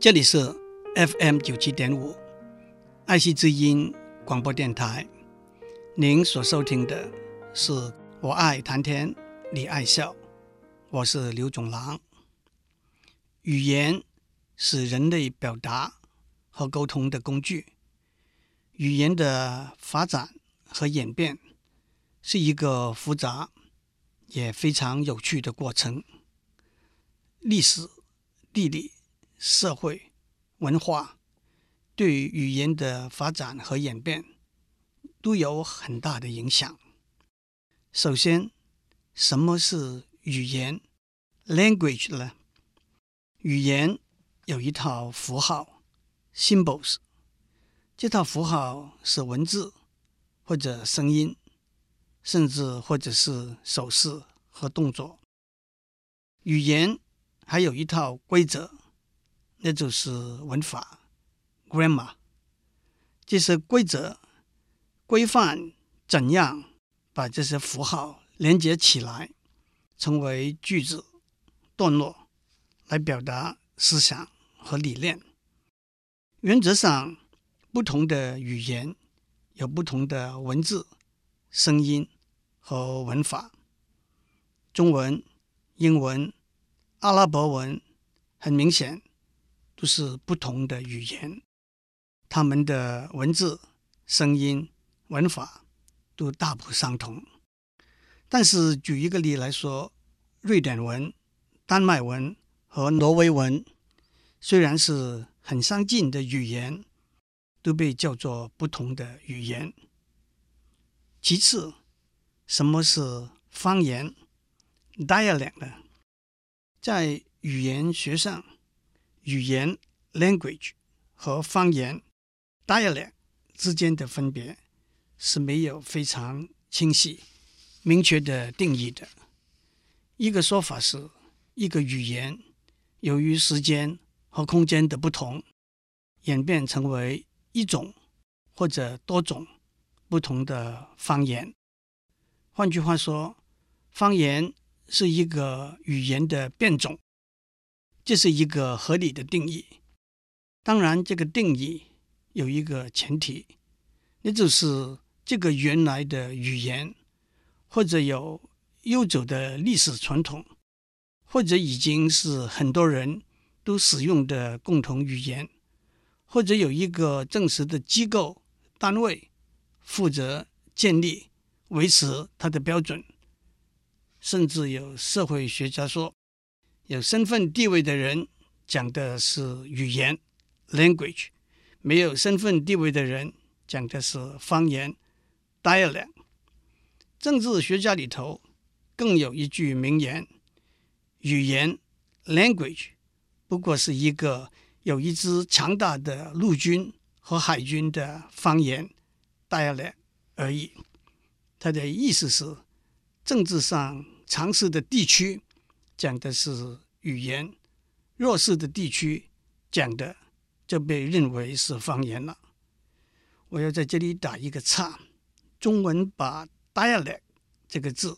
这里是 FM 九七点五爱惜之音广播电台。您所收听的是《我爱谈天，你爱笑》，我是刘总郎。语言是人类表达和沟通的工具。语言的发展和演变是一个复杂也非常有趣的过程。历史、地理。社会文化对语言的发展和演变都有很大的影响。首先，什么是语言 （language） 呢？语言有一套符号 （symbols），这套符号是文字或者声音，甚至或者是手势和动作。语言还有一套规则。那就是文法 （grammar），这些规则规范怎样把这些符号连接起来，成为句子、段落，来表达思想和理念。原则上，不同的语言有不同的文字、声音和文法。中文、英文、阿拉伯文，很明显。都是不同的语言，他们的文字、声音、文法都大不相同。但是，举一个例来说，瑞典文、丹麦文和挪威文虽然是很相近的语言，都被叫做不同的语言。其次，什么是方言 （dialect） 呢？在语言学上。语言 （language） 和方言 （dialect） 之间的分别是没有非常清晰、明确的定义的。一个说法是，一个语言由于时间和空间的不同，演变成为一种或者多种不同的方言。换句话说，方言是一个语言的变种。这是一个合理的定义。当然，这个定义有一个前提，那就是这个原来的语言或者有悠久的历史传统，或者已经是很多人都使用的共同语言，或者有一个正式的机构单位负责建立、维持它的标准，甚至有社会学家说。有身份地位的人讲的是语言 （language），没有身份地位的人讲的是方言 （dialect）。政治学家里头更有一句名言：“语言 （language） 不过是一个有一支强大的陆军和海军的方言 （dialect） 而已。”他的意思是，政治上强势的地区。讲的是语言，弱势的地区讲的就被认为是方言了。我要在这里打一个叉，中文把 dialect 这个字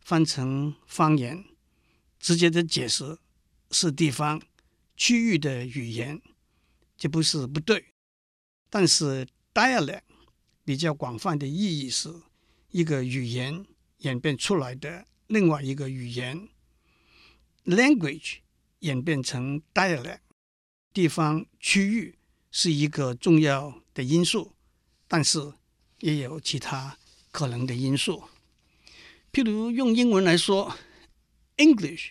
翻成方言，直接的解释是地方区域的语言，这不是不对。但是 dialect 比较广泛的意义是一个语言演变出来的另外一个语言。Language 演变成 dialect，地方区域是一个重要的因素，但是也有其他可能的因素。譬如用英文来说，English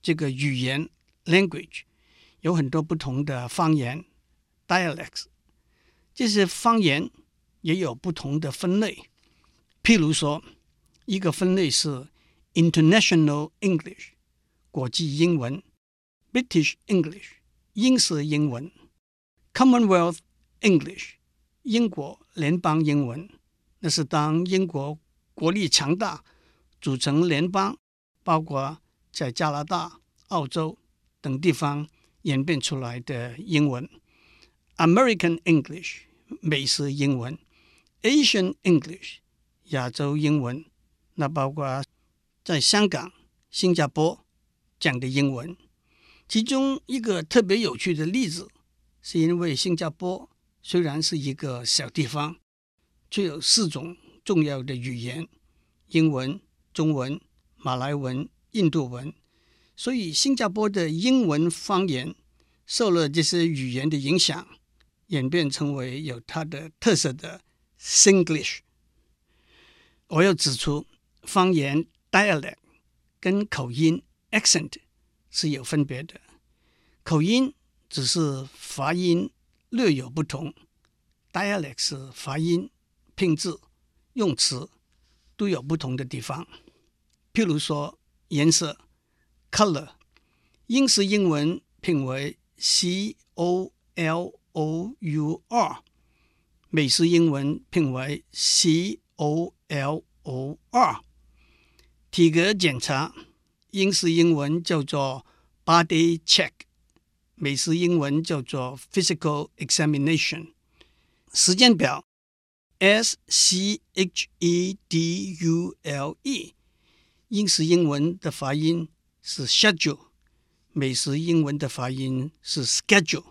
这个语言 language 有很多不同的方言 dialects，这些方言也有不同的分类。譬如说，一个分类是 International English。国际英文 （British English）、英式英文 （Commonwealth English）、英国联邦英文，那是当英国国力强大，组成联邦，包括在加拿大、澳洲等地方演变出来的英文。American English（ 美式英文）、Asian English（ 亚洲英文），那包括在香港、新加坡。讲的英文，其中一个特别有趣的例子，是因为新加坡虽然是一个小地方，却有四种重要的语言：英文、中文、马来文、印度文。所以，新加坡的英文方言受了这些语言的影响，演变成为有它的特色的 Singlish。我要指出，方言 dialect 跟口音 accent 是有分别的。口音只是发音略有不同，dialect 是发音、拼字、用词都有不同的地方。譬如说颜色。Color，英式英文拼为 C O L O U R，美式英文拼为 C O L O R。体格检查，英式英文叫做 Body Check，美式英文叫做 Physical Examination。时间表，S C H E D U L E，英式英文的发音。是 schedule，美式英文的发音是 schedule。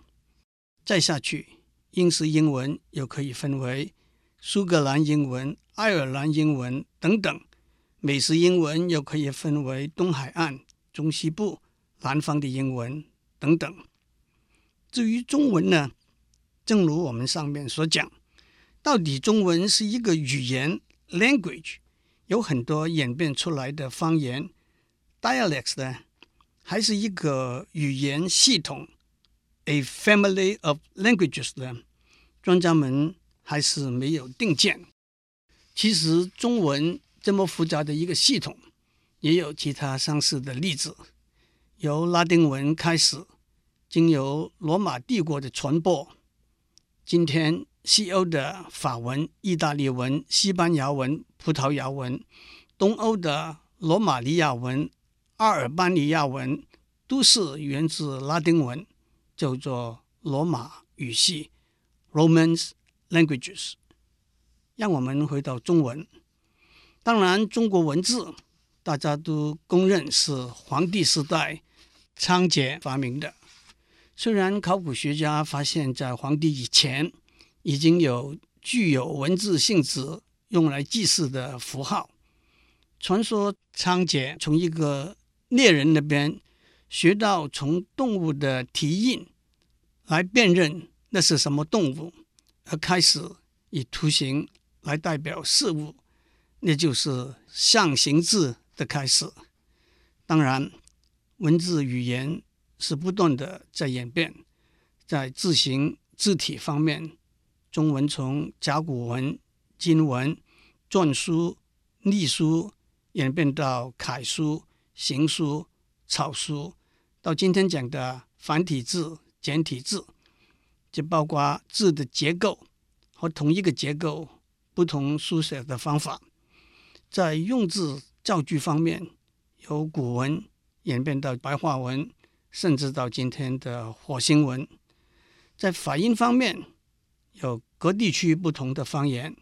再下去，英式英文又可以分为苏格兰英文、爱尔兰英文等等。美式英文又可以分为东海岸、中西部、南方的英文等等。至于中文呢，正如我们上面所讲，到底中文是一个语言 language，有很多演变出来的方言。Dialects 呢，还是一个语言系统，a family of languages 呢？专家们还是没有定见。其实中文这么复杂的一个系统，也有其他相似的例子。由拉丁文开始，经由罗马帝国的传播，今天西欧的法文、意大利文、西班牙文、葡萄牙文，东欧的罗马尼亚文。阿尔巴尼亚文都是源自拉丁文，叫做罗马语系 （Romance languages）。让我们回到中文，当然，中国文字大家都公认是黄帝时代仓颉发明的。虽然考古学家发现，在黄帝以前已经有具有文字性质用来记事的符号，传说仓颉从一个猎人那边学到从动物的蹄印来辨认那是什么动物，而开始以图形来代表事物，那就是象形字的开始。当然，文字语言是不断的在演变，在字形字体方面，中文从甲骨文、金文、篆书、隶书演变到楷书。行书、草书，到今天讲的繁体字、简体字，就包括字的结构和同一个结构不同书写的方法。在用字造句方面，由古文演变到白话文，甚至到今天的火星文。在发音方面，有各地区不同的方言。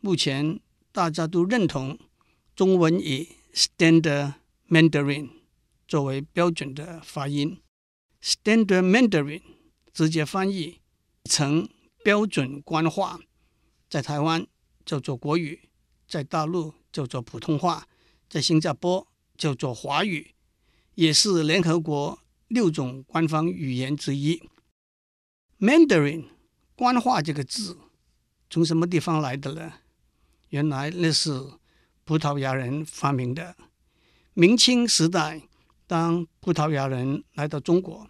目前大家都认同中文以 Standard Mandarin 作为标准的发音，Standard Mandarin 直接翻译成标准官话，在台湾叫做国语，在大陆叫做普通话，在新加坡叫做华语，也是联合国六种官方语言之一。Mandarin 官话这个字从什么地方来的呢？原来那是葡萄牙人发明的。明清时代，当葡萄牙人来到中国，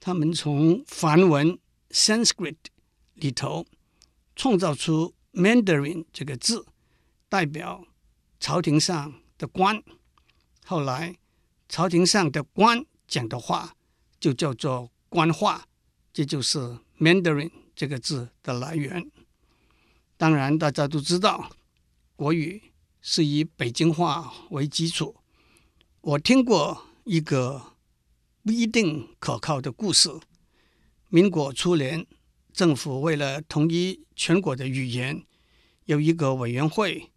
他们从梵文 Sanskrit 里头创造出 Mandarin 这个字，代表朝廷上的官。后来，朝廷上的官讲的话就叫做官话，这就是 Mandarin 这个字的来源。当然，大家都知道，国语是以北京话为基础。我听过一个不一定可靠的故事。民国初年，政府为了统一全国的语言，有一个委员会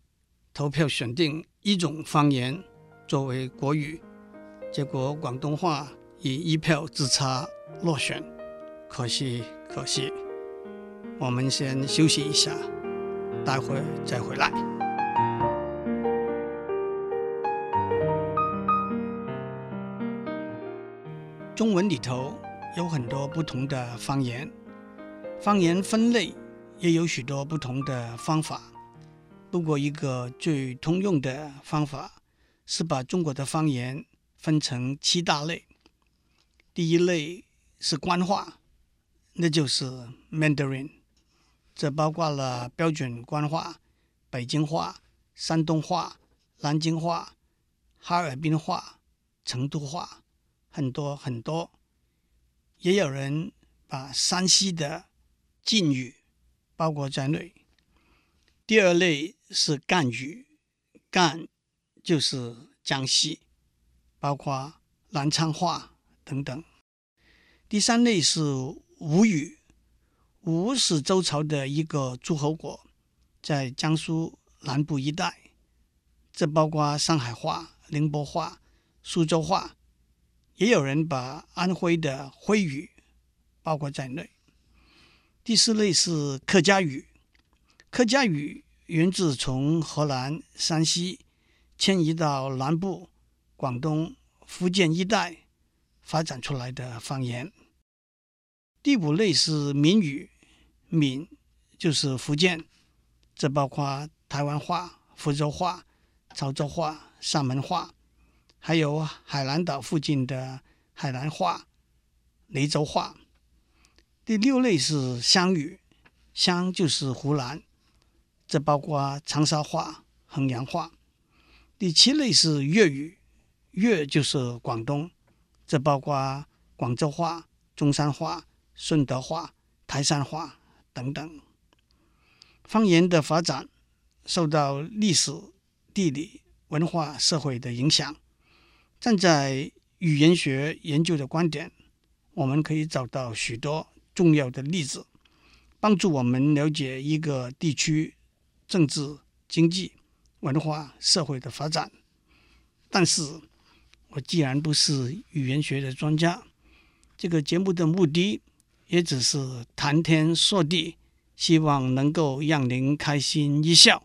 投票选定一种方言作为国语，结果广东话以一票之差落选，可惜可惜。我们先休息一下，待会再回来。中文里头有很多不同的方言，方言分类也有许多不同的方法。不过，一个最通用的方法是把中国的方言分成七大类。第一类是官话，那就是 Mandarin，这包括了标准官话、北京话、山东话、南京话、哈尔滨话、成都话。很多很多，也有人把山西的晋语包括在内。第二类是赣语，赣就是江西，包括南昌话等等。第三类是吴语，吴是周朝的一个诸侯国，在江苏南部一带，这包括上海话、宁波话、苏州话。也有人把安徽的徽语包括在内。第四类是客家语，客家语源自从河南、山西迁移到南部广东、福建一带发展出来的方言。第五类是闽语，闽就是福建，这包括台湾话、福州话、潮州话、厦门话。还有海南岛附近的海南话、雷州话。第六类是湘语，湘就是湖南，这包括长沙话、衡阳话。第七类是粤语，粤就是广东，这包括广州话、中山话、顺德话、台山话等等。方言的发展受到历史、地理、文化、社会的影响。站在语言学研究的观点，我们可以找到许多重要的例子，帮助我们了解一个地区政治、经济、文化、社会的发展。但是，我既然不是语言学的专家，这个节目的目的也只是谈天说地，希望能够让您开心一笑，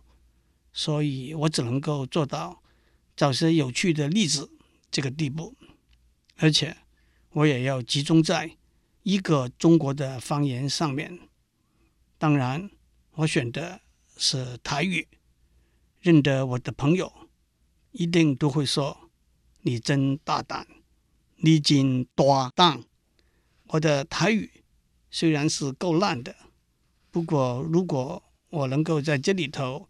所以我只能够做到找些有趣的例子。这个地步，而且我也要集中在一个中国的方言上面。当然，我选的是台语。认得我的朋友一定都会说：“你真大胆，你真大胆。”我的台语虽然是够烂的，不过如果我能够在这里头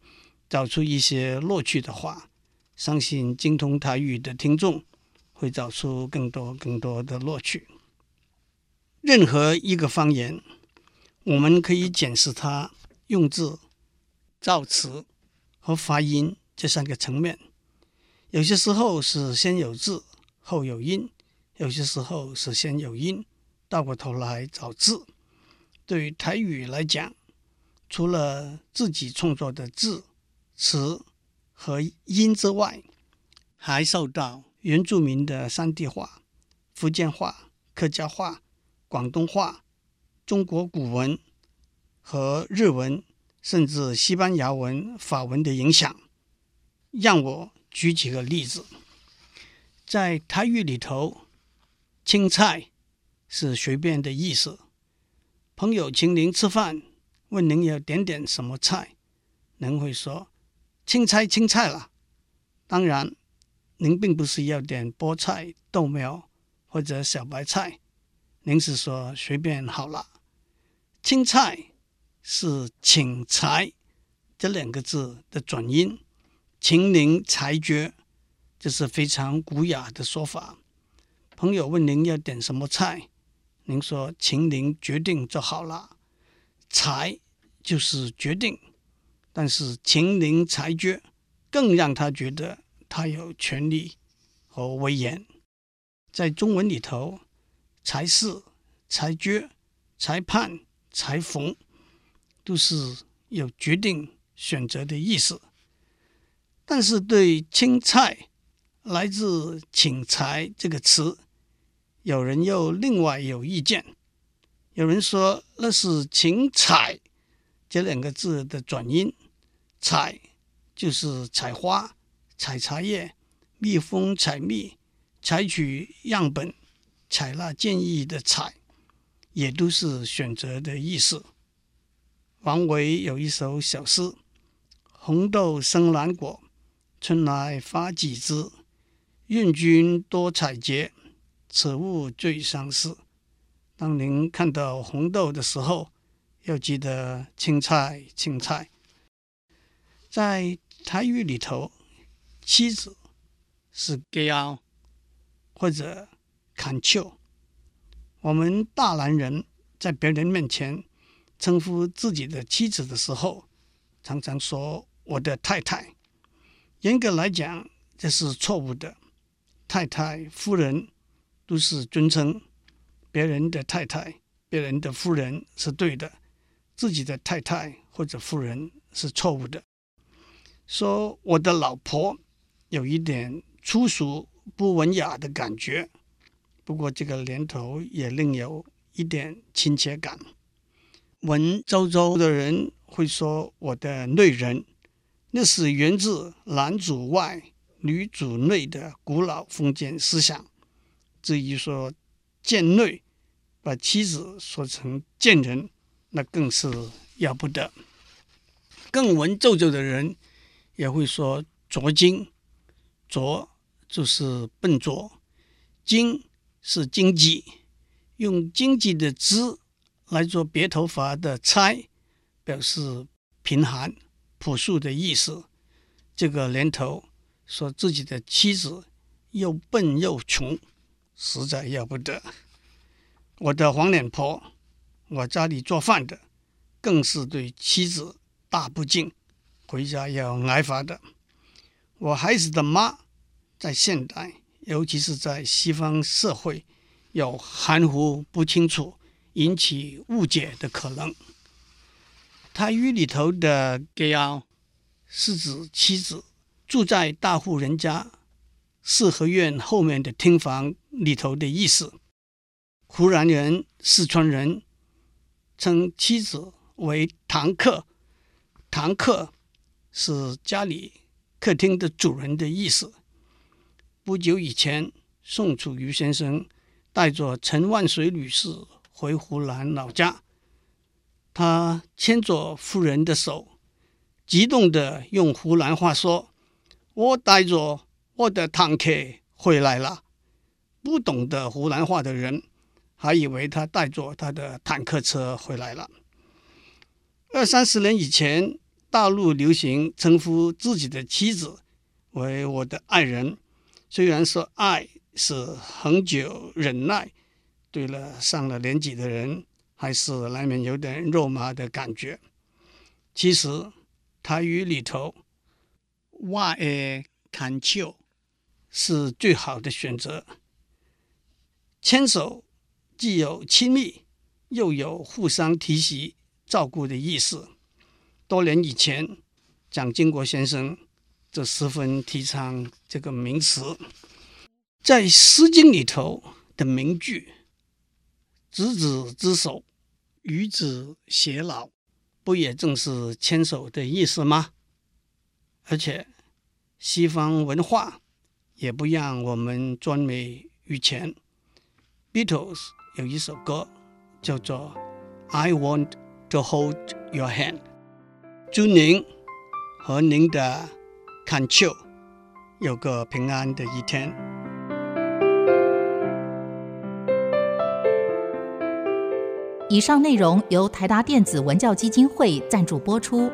找出一些乐趣的话，相信精通台语的听众。会找出更多更多的乐趣。任何一个方言，我们可以检视它用字、造词和发音这三个层面。有些时候是先有字后有音，有些时候是先有音倒过头来找字。对于台语来讲，除了自己创作的字、词和音之外，还受到原住民的山地话、福建话、客家话、广东话、中国古文和日文，甚至西班牙文、法文的影响。让我举几个例子，在台语里头，“青菜”是随便的意思。朋友请您吃饭，问您要点点什么菜，您会说“青菜，青菜了”。当然。您并不是要点菠菜、豆苗或者小白菜，您是说随便好了。青菜是请裁这两个字的转音，请您裁决，这是非常古雅的说法。朋友问您要点什么菜，您说请您决定就好了。裁就是决定，但是请您裁决更让他觉得。他有权力和威严，在中文里头，裁事、裁决、裁判、裁缝，都是有决定、选择的意思。但是对青菜来自请财这个词，有人又另外有意见，有人说那是“请采”这两个字的转音，“采”就是采花、采茶叶、蜜蜂采蜜、采取样本、采纳建议的“采”，也都是选择的意思。王维有一首小诗：“红豆生南国，春来发几枝。愿君多采撷，此物最相思。”当您看到红豆的时候，要记得青菜，青菜。在台语里头，妻子是鸡后或者牵笑。我们大男人在别人面前称呼自己的妻子的时候，常常说“我的太太”。严格来讲，这是错误的。太太、夫人都是尊称，别人的太太、别人的夫人是对的，自己的太太或者夫人是错误的。说我的老婆有一点粗俗、不文雅的感觉，不过这个年头也另有一点亲切感。文绉绉的人会说我的内人，那是源自男主外、女主内的古老封建思想。至于说贱内，把妻子说成贱人，那更是要不得。更文绉绉的人。也会说拙经，拙就是笨拙，经是经济，用经济的资来做别头发的差，表示贫寒朴素的意思。这个年头说自己的妻子又笨又穷，实在要不得。我的黄脸婆，我家里做饭的，更是对妻子大不敬。回家要挨罚的。我孩子的妈，在现代，尤其是在西方社会，有含糊不清楚，引起误解的可能。他语里头的“鸡后”是指妻子住在大户人家四合院后面的厅房里头的意思。湖南人、四川人称妻子为“堂客”，堂客。是家里客厅的主人的意思。不久以前，宋楚瑜先生带着陈万水女士回湖南老家，他牵着夫人的手，激动地用湖南话说：“我带着我的坦克回来了。”不懂得湖南话的人还以为他带着他的坦克车回来了。二三十年以前。大陆流行称呼自己的妻子为我的爱人，虽然说爱是恒久忍耐，对了，上了年纪的人还是难免有点肉麻的感觉。其实台语里头“我的牵笑”是最好的选择。牵手既有亲密，又有互相提携、照顾的意思。多年以前，蒋经国先生就十分提倡这个名词。在《诗经》里头的名句“执子之手，与子偕老”，不也正是牵手的意思吗？而且，西方文化也不让我们专美于前。Beatles 有一首歌叫做《I Want to Hold Your Hand》。祝您和您的牵笑有个平安的一天。以上内容由台达电子文教基金会赞助播出。